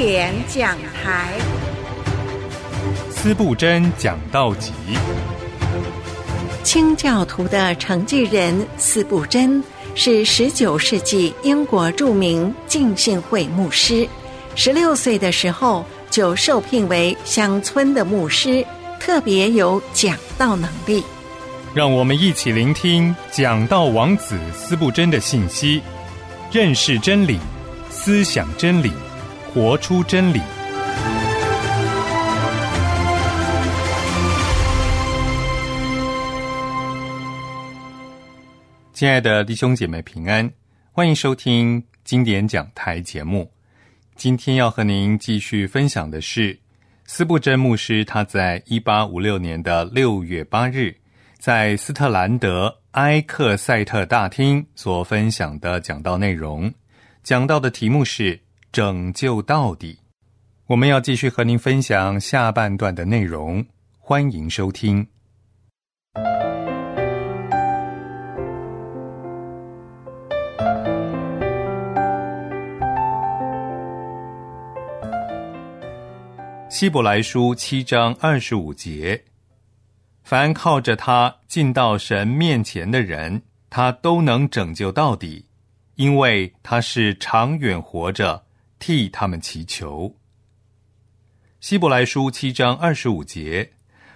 典讲台。司布真讲道集。清教徒的承继人司布真是十九世纪英国著名浸信会牧师。十六岁的时候就受聘为乡村的牧师，特别有讲道能力。让我们一起聆听讲道王子司布真的信息，认识真理，思想真理，活出真理。亲爱的弟兄姐妹平安，欢迎收听经典讲台节目。今天要和您继续分享的是斯布真牧师他在一八五六年的六月八日，在斯特兰德埃克塞特大厅所分享的讲道内容。讲到的题目是“拯救到底”。我们要继续和您分享下半段的内容，欢迎收听。希伯来书七章二十五节：凡靠着他进到神面前的人，他都能拯救到底，因为他是长远活着，替他们祈求。希伯来书七章二十五节：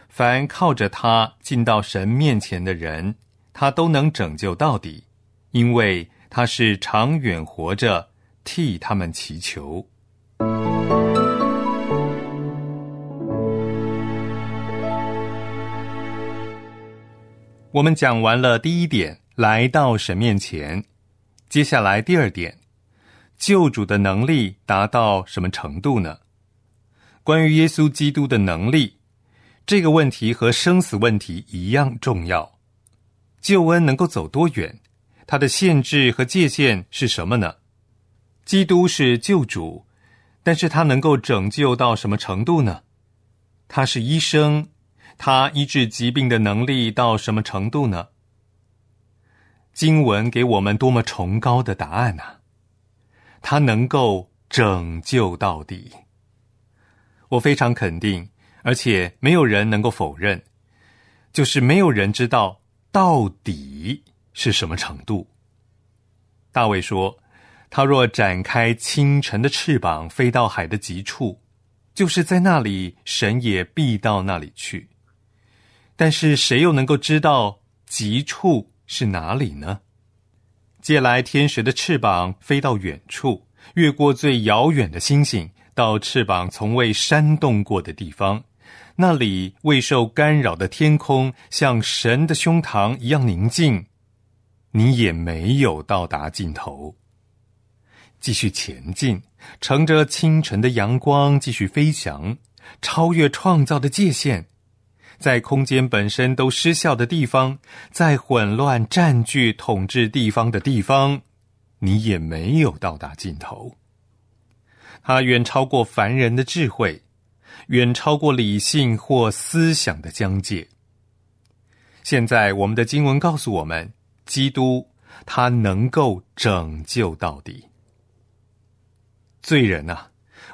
凡靠着他进到神面前的人，他都能拯救到底，因为他是长远活着，替他们祈求。我们讲完了第一点，来到神面前。接下来第二点，救主的能力达到什么程度呢？关于耶稣基督的能力，这个问题和生死问题一样重要。救恩能够走多远？它的限制和界限是什么呢？基督是救主，但是他能够拯救到什么程度呢？他是医生。他医治疾病的能力到什么程度呢？经文给我们多么崇高的答案呐！他能够拯救到底，我非常肯定，而且没有人能够否认，就是没有人知道到底是什么程度。大卫说：“他若展开清晨的翅膀，飞到海的极处，就是在那里，神也必到那里去。”但是谁又能够知道极处是哪里呢？借来天使的翅膀飞到远处，越过最遥远的星星，到翅膀从未扇动过的地方，那里未受干扰的天空，像神的胸膛一样宁静。你也没有到达尽头，继续前进，乘着清晨的阳光继续飞翔，超越创造的界限。在空间本身都失效的地方，在混乱占据统治地方的地方，你也没有到达尽头。它远超过凡人的智慧，远超过理性或思想的疆界。现在，我们的经文告诉我们，基督他能够拯救到底。罪人呐，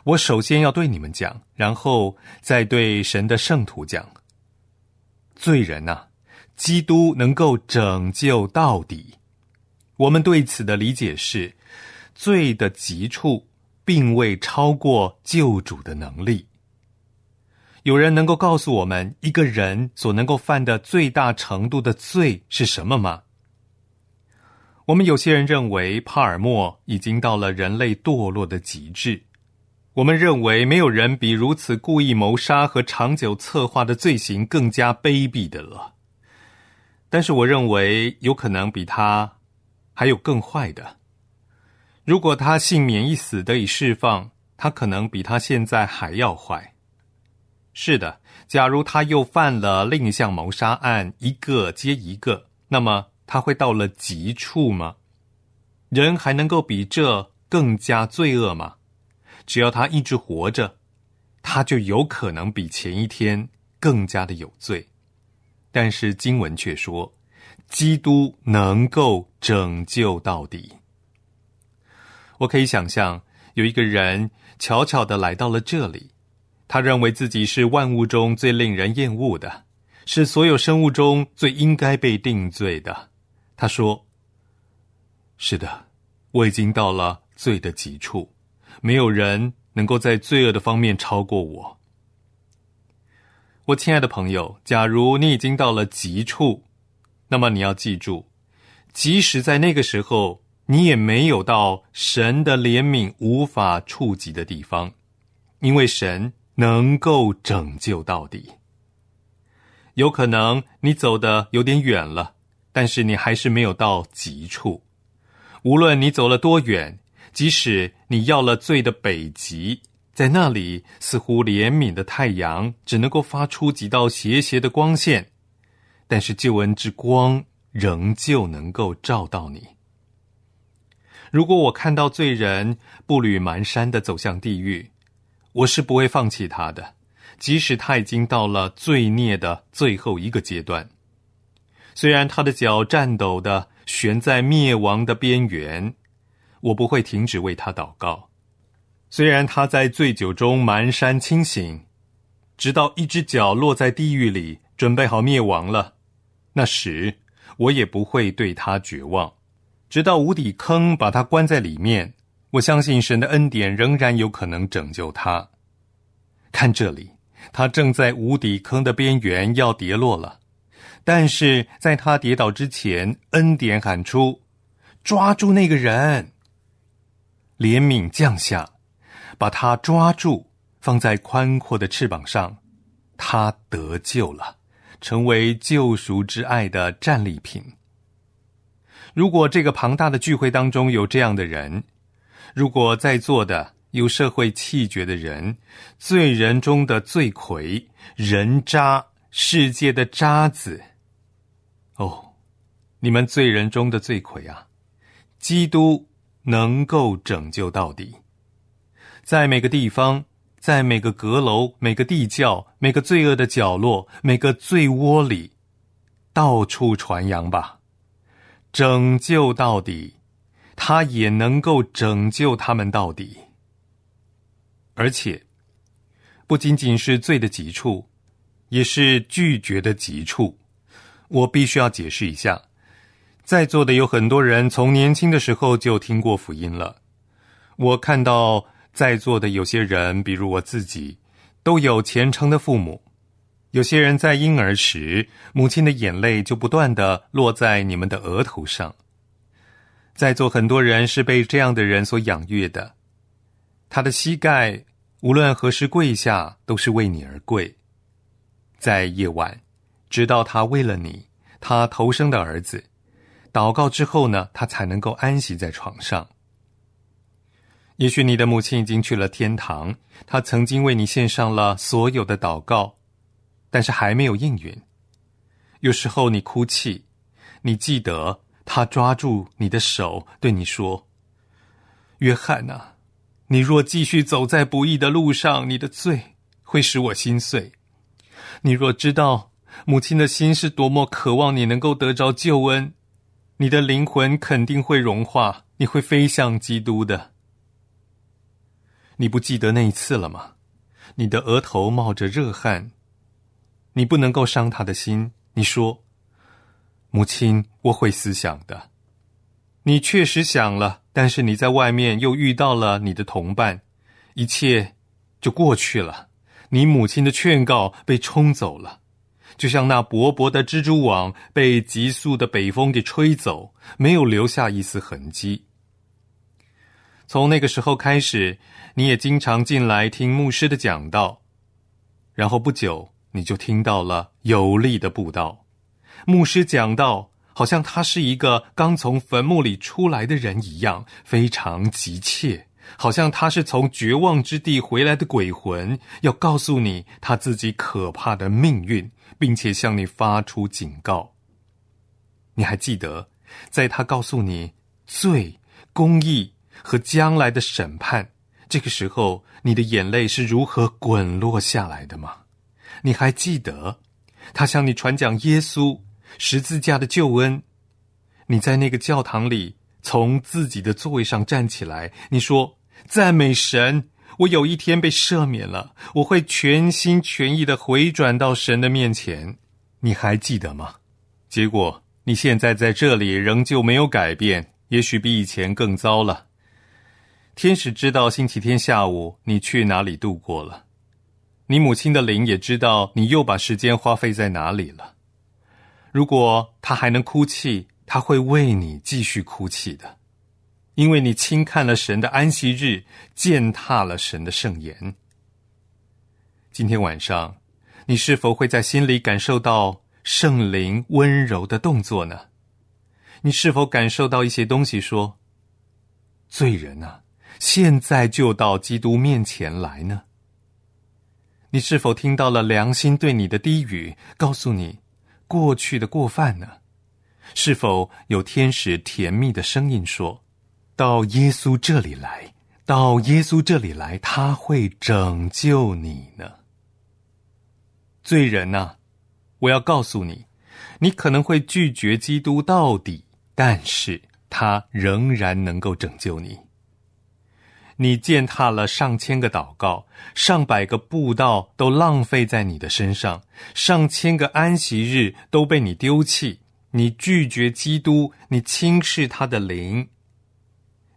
我首先要对你们讲，然后再对神的圣徒讲。罪人呐，基督能够拯救到底。我们对此的理解是，罪的极处并未超过救主的能力。有人能够告诉我们，一个人所能够犯的最大程度的罪是什么吗？我们有些人认为，帕尔默已经到了人类堕落的极致。我们认为没有人比如此故意谋杀和长久策划的罪行更加卑鄙的了。但是，我认为有可能比他还有更坏的。如果他幸免一死得以释放，他可能比他现在还要坏。是的，假如他又犯了另一项谋杀案，一个接一个，那么他会到了极处吗？人还能够比这更加罪恶吗？只要他一直活着，他就有可能比前一天更加的有罪。但是经文却说，基督能够拯救到底。我可以想象，有一个人悄悄的来到了这里，他认为自己是万物中最令人厌恶的，是所有生物中最应该被定罪的。他说：“是的，我已经到了罪的极处，没有人能够在罪恶的方面超过我。”我亲爱的朋友，假如你已经到了极处，那么你要记住，即使在那个时候。你也没有到神的怜悯无法触及的地方，因为神能够拯救到底。有可能你走的有点远了，但是你还是没有到极处。无论你走了多远，即使你要了罪的北极，在那里似乎怜悯的太阳只能够发出几道斜斜的光线，但是救恩之光仍旧能够照到你。如果我看到罪人步履蹒跚的走向地狱，我是不会放弃他的，即使他已经到了罪孽的最后一个阶段。虽然他的脚颤抖的悬在灭亡的边缘，我不会停止为他祷告。虽然他在醉酒中蹒跚清醒，直到一只脚落在地狱里，准备好灭亡了，那时我也不会对他绝望。直到无底坑把他关在里面，我相信神的恩典仍然有可能拯救他。看这里，他正在无底坑的边缘要跌落了，但是在他跌倒之前，恩典喊出：“抓住那个人！”怜悯降下，把他抓住，放在宽阔的翅膀上，他得救了，成为救赎之爱的战利品。如果这个庞大的聚会当中有这样的人，如果在座的有社会气绝的人，罪人中的罪魁，人渣，世界的渣子，哦，你们罪人中的罪魁啊！基督能够拯救到底，在每个地方，在每个阁楼、每个地窖、每个罪恶的角落、每个罪窝里，到处传扬吧。拯救到底，他也能够拯救他们到底。而且，不仅仅是罪的极处，也是拒绝的极处。我必须要解释一下，在座的有很多人从年轻的时候就听过福音了。我看到在座的有些人，比如我自己，都有虔诚的父母。有些人在婴儿时，母亲的眼泪就不断的落在你们的额头上。在座很多人是被这样的人所养育的，他的膝盖无论何时跪下，都是为你而跪。在夜晚，直到他为了你，他投生的儿子祷告之后呢，他才能够安息在床上。也许你的母亲已经去了天堂，她曾经为你献上了所有的祷告。但是还没有应允。有时候你哭泣，你记得他抓住你的手，对你说：“约翰呐，你若继续走在不义的路上，你的罪会使我心碎。你若知道母亲的心是多么渴望你能够得着救恩，你的灵魂肯定会融化，你会飞向基督的。你不记得那一次了吗？你的额头冒着热汗。”你不能够伤他的心。你说：“母亲，我会思想的。”你确实想了，但是你在外面又遇到了你的同伴，一切就过去了。你母亲的劝告被冲走了，就像那薄薄的蜘蛛网被急速的北风给吹走，没有留下一丝痕迹。从那个时候开始，你也经常进来听牧师的讲道，然后不久。你就听到了有力的布道，牧师讲道，好像他是一个刚从坟墓里出来的人一样，非常急切，好像他是从绝望之地回来的鬼魂，要告诉你他自己可怕的命运，并且向你发出警告。你还记得，在他告诉你罪、公义和将来的审判这个时候，你的眼泪是如何滚落下来的吗？你还记得，他向你传讲耶稣十字架的救恩。你在那个教堂里，从自己的座位上站起来，你说：“赞美神。我有一天被赦免了，我会全心全意的回转到神的面前。你还记得吗？结果你现在在这里仍旧没有改变，也许比以前更糟了。天使知道星期天下午你去哪里度过了，你母亲的灵也知道你又把时间花费在哪里了。如果他还能哭泣，他会为你继续哭泣的。因为你轻看了神的安息日，践踏了神的圣言。今天晚上，你是否会在心里感受到圣灵温柔的动作呢？你是否感受到一些东西？说，罪人啊，现在就到基督面前来呢？你是否听到了良心对你的低语，告诉你过去的过犯呢？是否有天使甜蜜的声音说？到耶稣这里来，到耶稣这里来，他会拯救你呢。罪人呐，我要告诉你，你可能会拒绝基督到底，但是他仍然能够拯救你。你践踏了上千个祷告，上百个布道都浪费在你的身上，上千个安息日都被你丢弃。你拒绝基督，你轻视他的灵。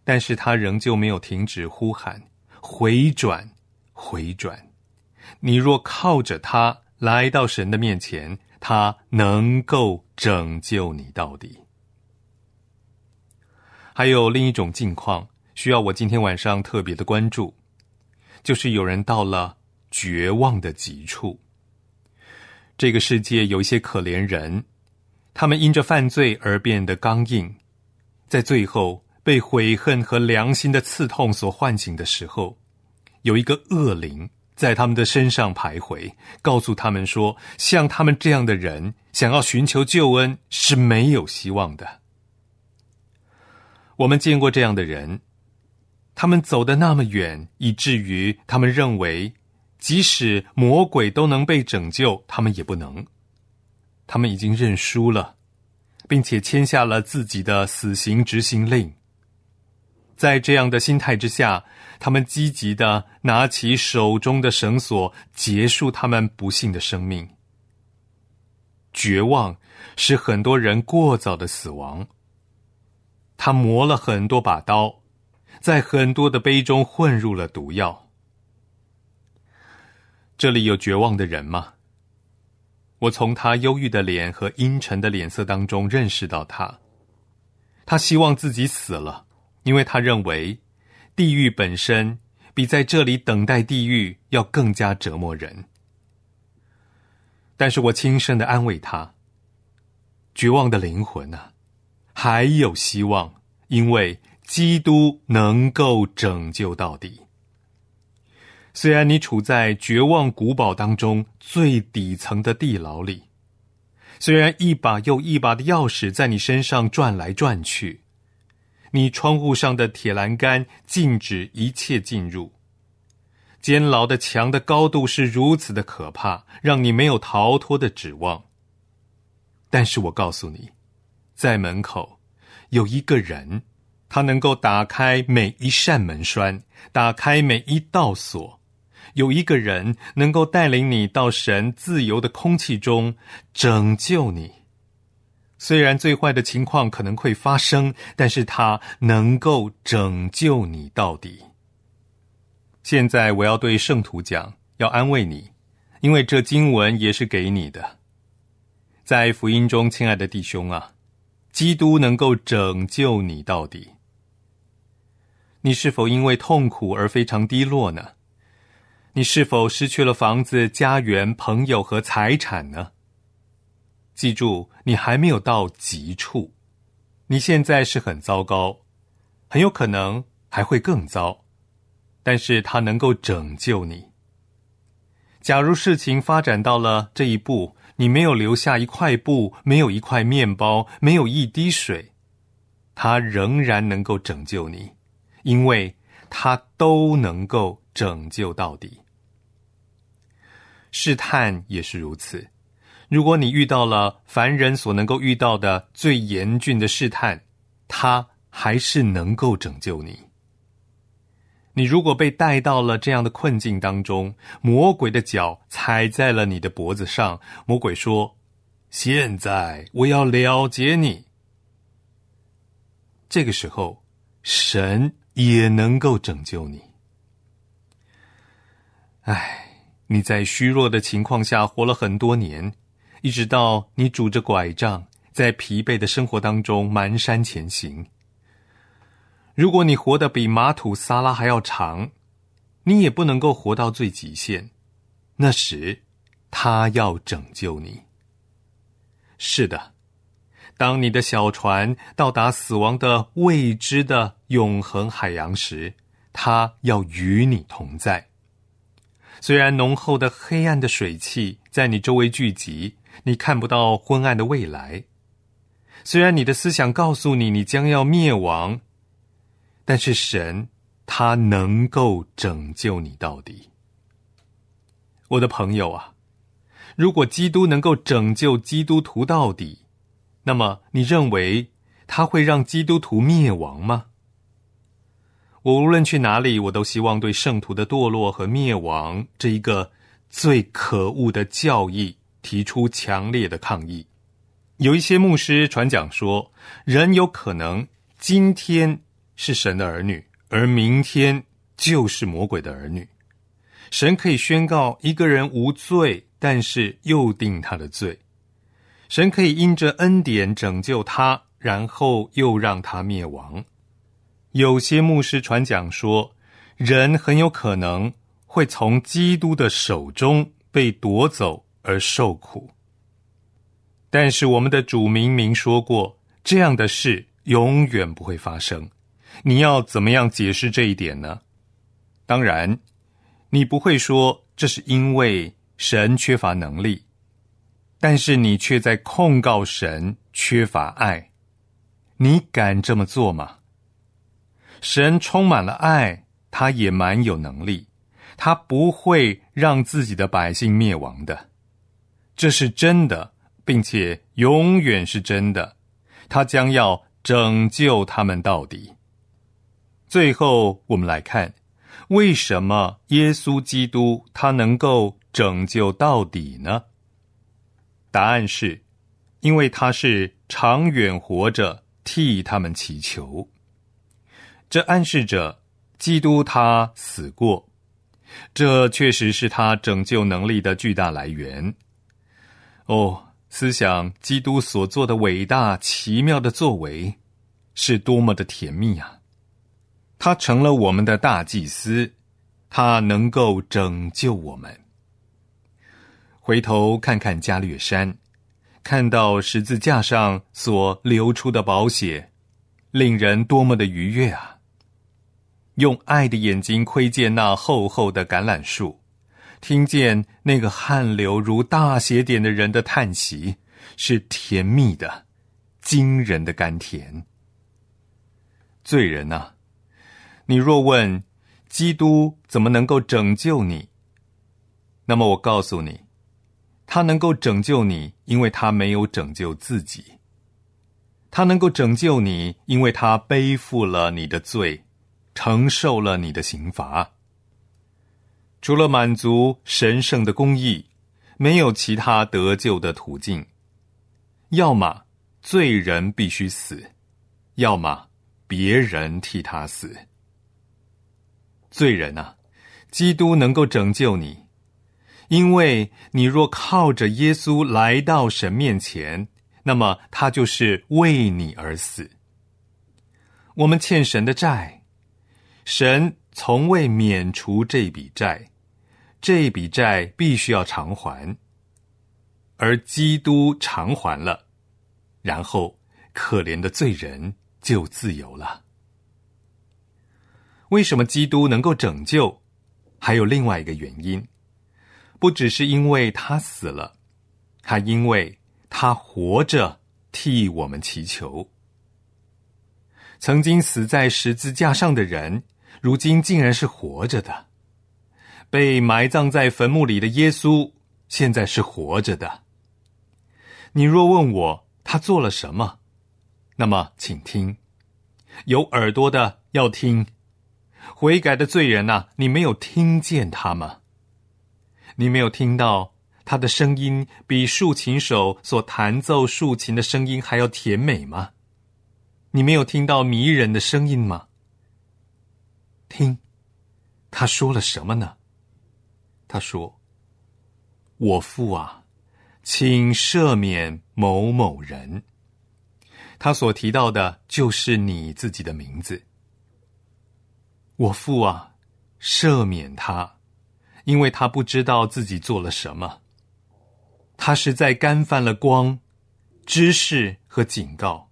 但是他仍旧没有停止呼喊：“回转，回转！你若靠着他来到神的面前，他能够拯救你到底。”还有另一种境况需要我今天晚上特别的关注，就是有人到了绝望的极处。这个世界有一些可怜人，他们因着犯罪而变得刚硬，在最后。被悔恨和良心的刺痛所唤醒的时候，有一个恶灵在他们的身上徘徊，告诉他们说：像他们这样的人，想要寻求救恩是没有希望的。我们见过这样的人，他们走得那么远，以至于他们认为，即使魔鬼都能被拯救，他们也不能。他们已经认输了，并且签下了自己的死刑执行令。在这样的心态之下，他们积极的拿起手中的绳索，结束他们不幸的生命。绝望使很多人过早的死亡。他磨了很多把刀，在很多的杯中混入了毒药。这里有绝望的人吗？我从他忧郁的脸和阴沉的脸色当中认识到他。他希望自己死了。因为他认为，地狱本身比在这里等待地狱要更加折磨人。但是我轻声的安慰他：“绝望的灵魂啊，还有希望，因为基督能够拯救到底。虽然你处在绝望古堡当中最底层的地牢里，虽然一把又一把的钥匙在你身上转来转去。”你窗户上的铁栏杆禁止一切进入。监牢的墙的高度是如此的可怕，让你没有逃脱的指望。但是我告诉你，在门口有一个人，他能够打开每一扇门栓，打开每一道锁。有一个人能够带领你到神自由的空气中，拯救你。虽然最坏的情况可能会发生，但是他能够拯救你到底。现在我要对圣徒讲，要安慰你，因为这经文也是给你的。在福音中，亲爱的弟兄啊，基督能够拯救你到底。你是否因为痛苦而非常低落呢？你是否失去了房子、家园、朋友和财产呢？记住，你还没有到极处，你现在是很糟糕，很有可能还会更糟，但是他能够拯救你。假如事情发展到了这一步，你没有留下一块布，没有一块面包，没有一滴水，他仍然能够拯救你，因为他都能够拯救到底。试探也是如此。如果你遇到了凡人所能够遇到的最严峻的试探，他还是能够拯救你。你如果被带到了这样的困境当中，魔鬼的脚踩在了你的脖子上，魔鬼说：“现在我要了结你。”这个时候，神也能够拯救你。唉，你在虚弱的情况下活了很多年，一直到你拄着拐杖，在疲惫的生活当中蹒跚前行。如果你活得比马土萨拉还要长，你也不能够活到最极限。那时，他要拯救你。是的，当你的小船到达死亡的未知的永恒海洋时，他要与你同在。虽然浓厚的黑暗的水汽在你周围聚集，你看不到昏暗的未来；虽然你的思想告诉你你将要灭亡。但是神，他能够拯救你到底。我的朋友啊，如果基督能够拯救基督徒到底，那么你认为他会让基督徒灭亡吗？我无论去哪里，我都希望对圣徒的堕落和灭亡这一个最可恶的教义提出强烈的抗议。有一些牧师传讲说，人有可能今天。是神的儿女，而明天就是魔鬼的儿女。神可以宣告一个人无罪，但是又定他的罪。神可以因着恩典拯救他，然后又让他灭亡。有些牧师传讲说，人很有可能会从基督的手中被夺走而受苦。但是我们的主明明说过，这样的事永远不会发生。你要怎么样解释这一点呢？当然，你不会说这是因为神缺乏能力，但是你却在控告神缺乏爱。你敢这么做吗？神充满了爱，他也蛮有能力，他不会让自己的百姓灭亡的。这是真的，并且永远是真的。他将要拯救他们到底。最后，我们来看，为什么耶稣基督他能够拯救到底呢？答案是，因为他是长远活着替他们祈求。这暗示着基督他死过，这确实是他拯救能力的巨大来源。哦，思想基督所做的伟大奇妙的作为，是多么的甜蜜啊！他成了我们的大祭司，他能够拯救我们。回头看看加略山，看到十字架上所流出的宝血，令人多么的愉悦啊！用爱的眼睛窥见那厚厚的橄榄树，听见那个汗流如大血点的人的叹息，是甜蜜的、惊人的甘甜。罪人呐！你若问基督怎么能够拯救你，那么我告诉你，他能够拯救你，因为他没有拯救自己；他能够拯救你，因为他背负了你的罪，承受了你的刑罚。除了满足神圣的公义，没有其他得救的途径。要么罪人必须死，要么别人替他死。罪人啊，基督能够拯救你，因为你若靠着耶稣来到神面前，那么他就是为你而死。我们欠神的债，神从未免除这笔债，这笔债必须要偿还，而基督偿还了，然后可怜的罪人就自由了。为什么基督能够拯救？还有另外一个原因，不只是因为他死了，还因为他活着替我们祈求。曾经死在十字架上的人，如今竟然是活着的；被埋葬在坟墓里的耶稣，现在是活着的。你若问我他做了什么，那么请听，有耳朵的要听。悔改的罪人呐，你没有听见他吗？你没有听到他的声音比竖琴手所弹奏竖琴的声音还要甜美吗？你没有听到迷人的声音吗？听，他说了什么呢？他说：“我父啊，请赦免某某人。”他所提到的就是你自己的名字。我父啊，赦免他，因为他不知道自己做了什么。他实在干犯了光、知识和警告。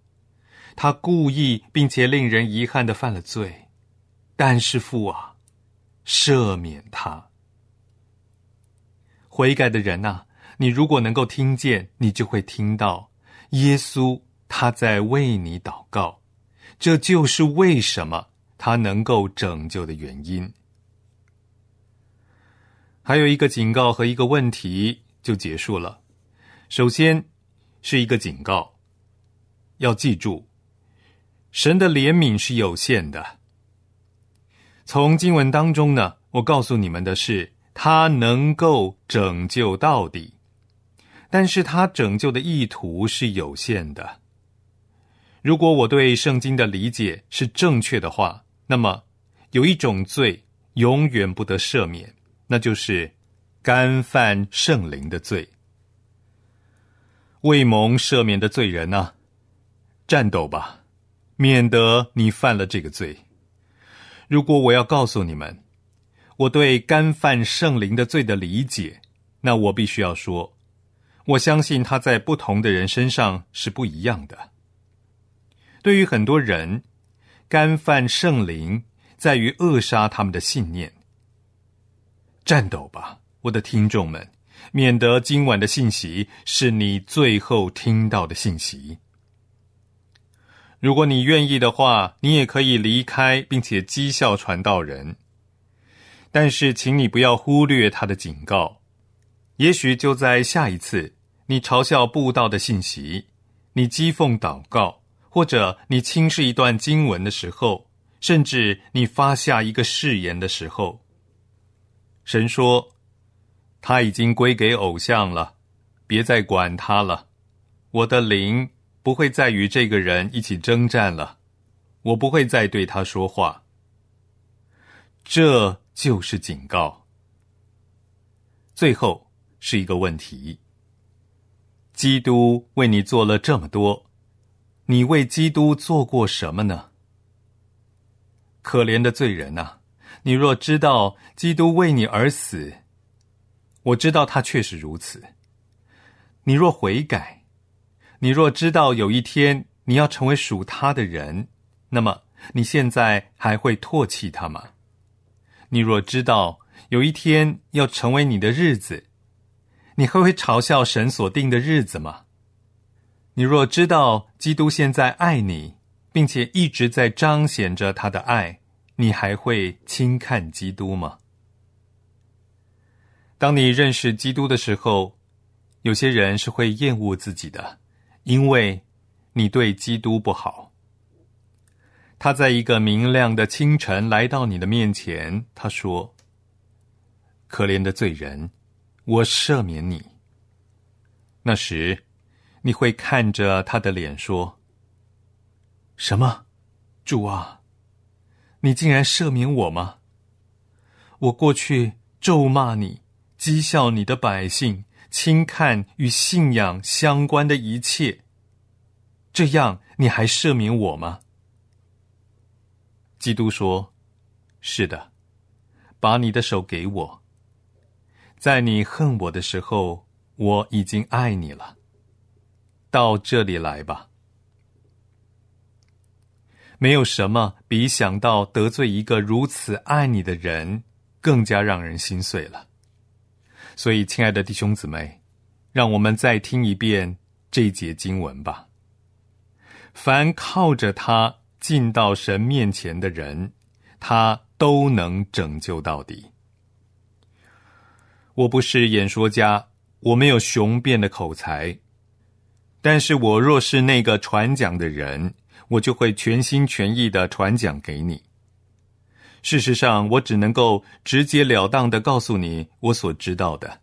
他故意并且令人遗憾的犯了罪，但是父啊，赦免他。悔改的人呐，你如果能够听见，你就会听到耶稣他在为你祷告。这就是为什么。他能够拯救的原因，还有一个警告和一个问题就结束了。首先是一个警告，要记住，神的怜悯是有限的。从经文当中呢，我告诉你们的是，他能够拯救到底，但是他拯救的意图是有限的。如果我对圣经的理解是正确的话。那么，有一种罪永远不得赦免，那就是干犯圣灵的罪。未蒙赦免的罪人呐，战斗吧，免得你犯了这个罪。如果我要告诉你们我对干犯圣灵的罪的理解，那我必须要说，我相信他在不同的人身上是不一样的。对于很多人。干犯圣灵，在于扼杀他们的信念。战斗吧，我的听众们，免得今晚的信息是你最后听到的信息。如果你愿意的话，你也可以离开，并且讥笑传道人。但是，请你不要忽略他的警告。也许就在下一次，你嘲笑布道的信息，你讥讽祷告。或者你轻视一段经文的时候，甚至你发下一个誓言的时候，神说他已经归给偶像了，别再管他了。我的灵不会再与这个人一起征战了，我不会再对他说话。这就是警告。最后是一个问题：基督为你做了这么多。你为基督做过什么呢？可怜的罪人呐！你若知道基督为你而死，我知道他确实如此。你若悔改，你若知道有一天你要成为属他的人，那么你现在还会唾弃他吗？你若知道有一天要成为你的日子，你还会嘲笑神所定的日子吗？你若知道基督现在爱你，并且一直在彰显着他的爱，你还会轻看基督吗？当你认识基督的时候，有些人是会厌恶自己的，因为你对基督不好。他在一个明亮的清晨来到你的面前，他说：“可怜的罪人，我赦免你。”那时。你会看着他的脸说：“什么，主啊，你竟然赦免我吗？我过去咒骂你，讥笑你的百姓，轻看与信仰相关的一切，这样你还赦免我吗？”基督说：“是的，把你的手给我，在你恨我的时候，我已经爱你了。”到这里来吧。没有什么比想到得罪一个如此爱你的人更加让人心碎了。所以，亲爱的弟兄姊妹，让我们再听一遍这节经文吧。凡靠着他进到神面前的人，他都能拯救到底。我不是演说家，我没有雄辩的口才。但是我若是那个传讲的人，我就会全心全意的传讲给你。事实上，我只能够直截了当的告诉你我所知道的。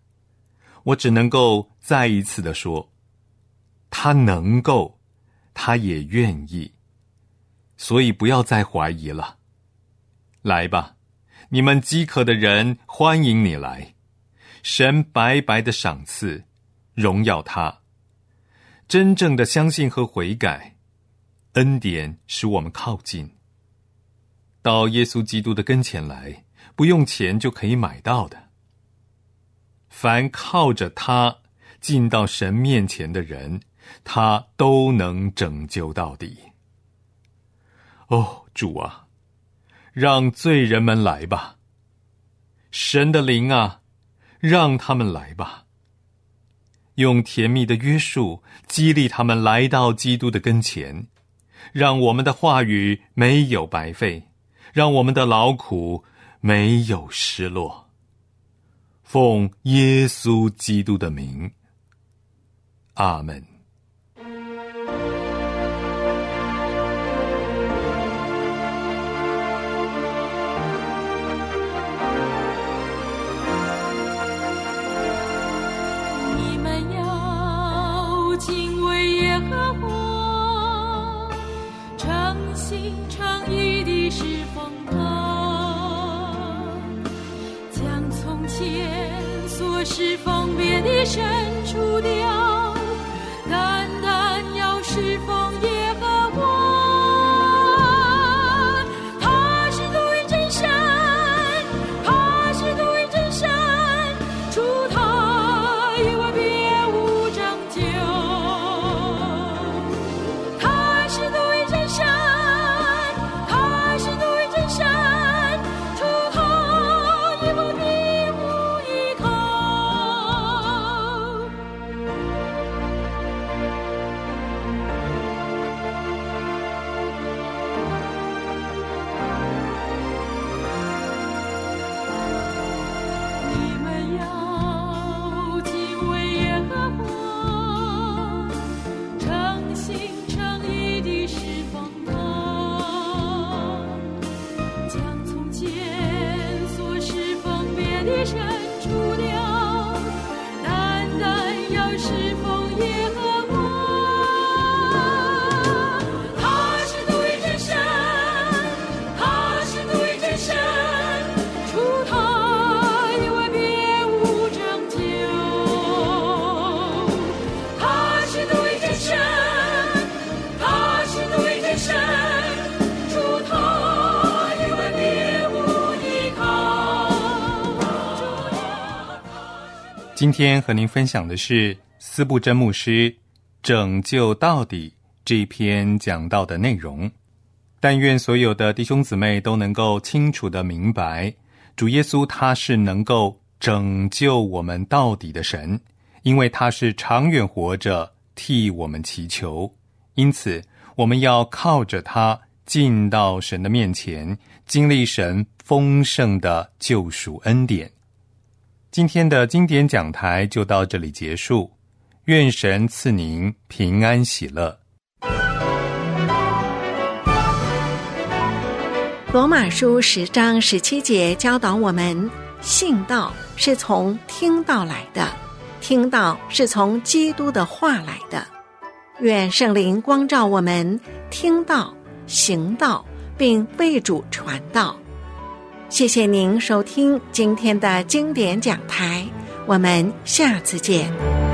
我只能够再一次的说，他能够，他也愿意。所以不要再怀疑了。来吧，你们饥渴的人，欢迎你来。神白白的赏赐，荣耀他。真正的相信和悔改，恩典使我们靠近。到耶稣基督的跟前来，不用钱就可以买到的。凡靠着他进到神面前的人，他都能拯救到底。哦，主啊，让罪人们来吧！神的灵啊，让他们来吧！用甜蜜的约束激励他们来到基督的跟前，让我们的话语没有白费。让我们的劳苦没有失落。奉耶稣基督的名，阿门。是分别的神。的神除掉，今天和您分享的是斯布真牧师《拯救到底》这篇讲到的内容。但愿所有的弟兄姊妹都能够清楚的明白，主耶稣他是能够拯救我们到底的神，因为他是长远活着替我们祈求。因此，我们要靠着他进到神的面前，经历神丰盛的救赎恩典。今天的经典讲台就到这里结束，愿神赐您平安喜乐。罗马书十章十七节教导我们，信道是从听道来的，听道是从基督的话来的。愿圣灵光照我们，听道、行道，并为主传道。谢谢您收听今天的经典讲台，我们下次见。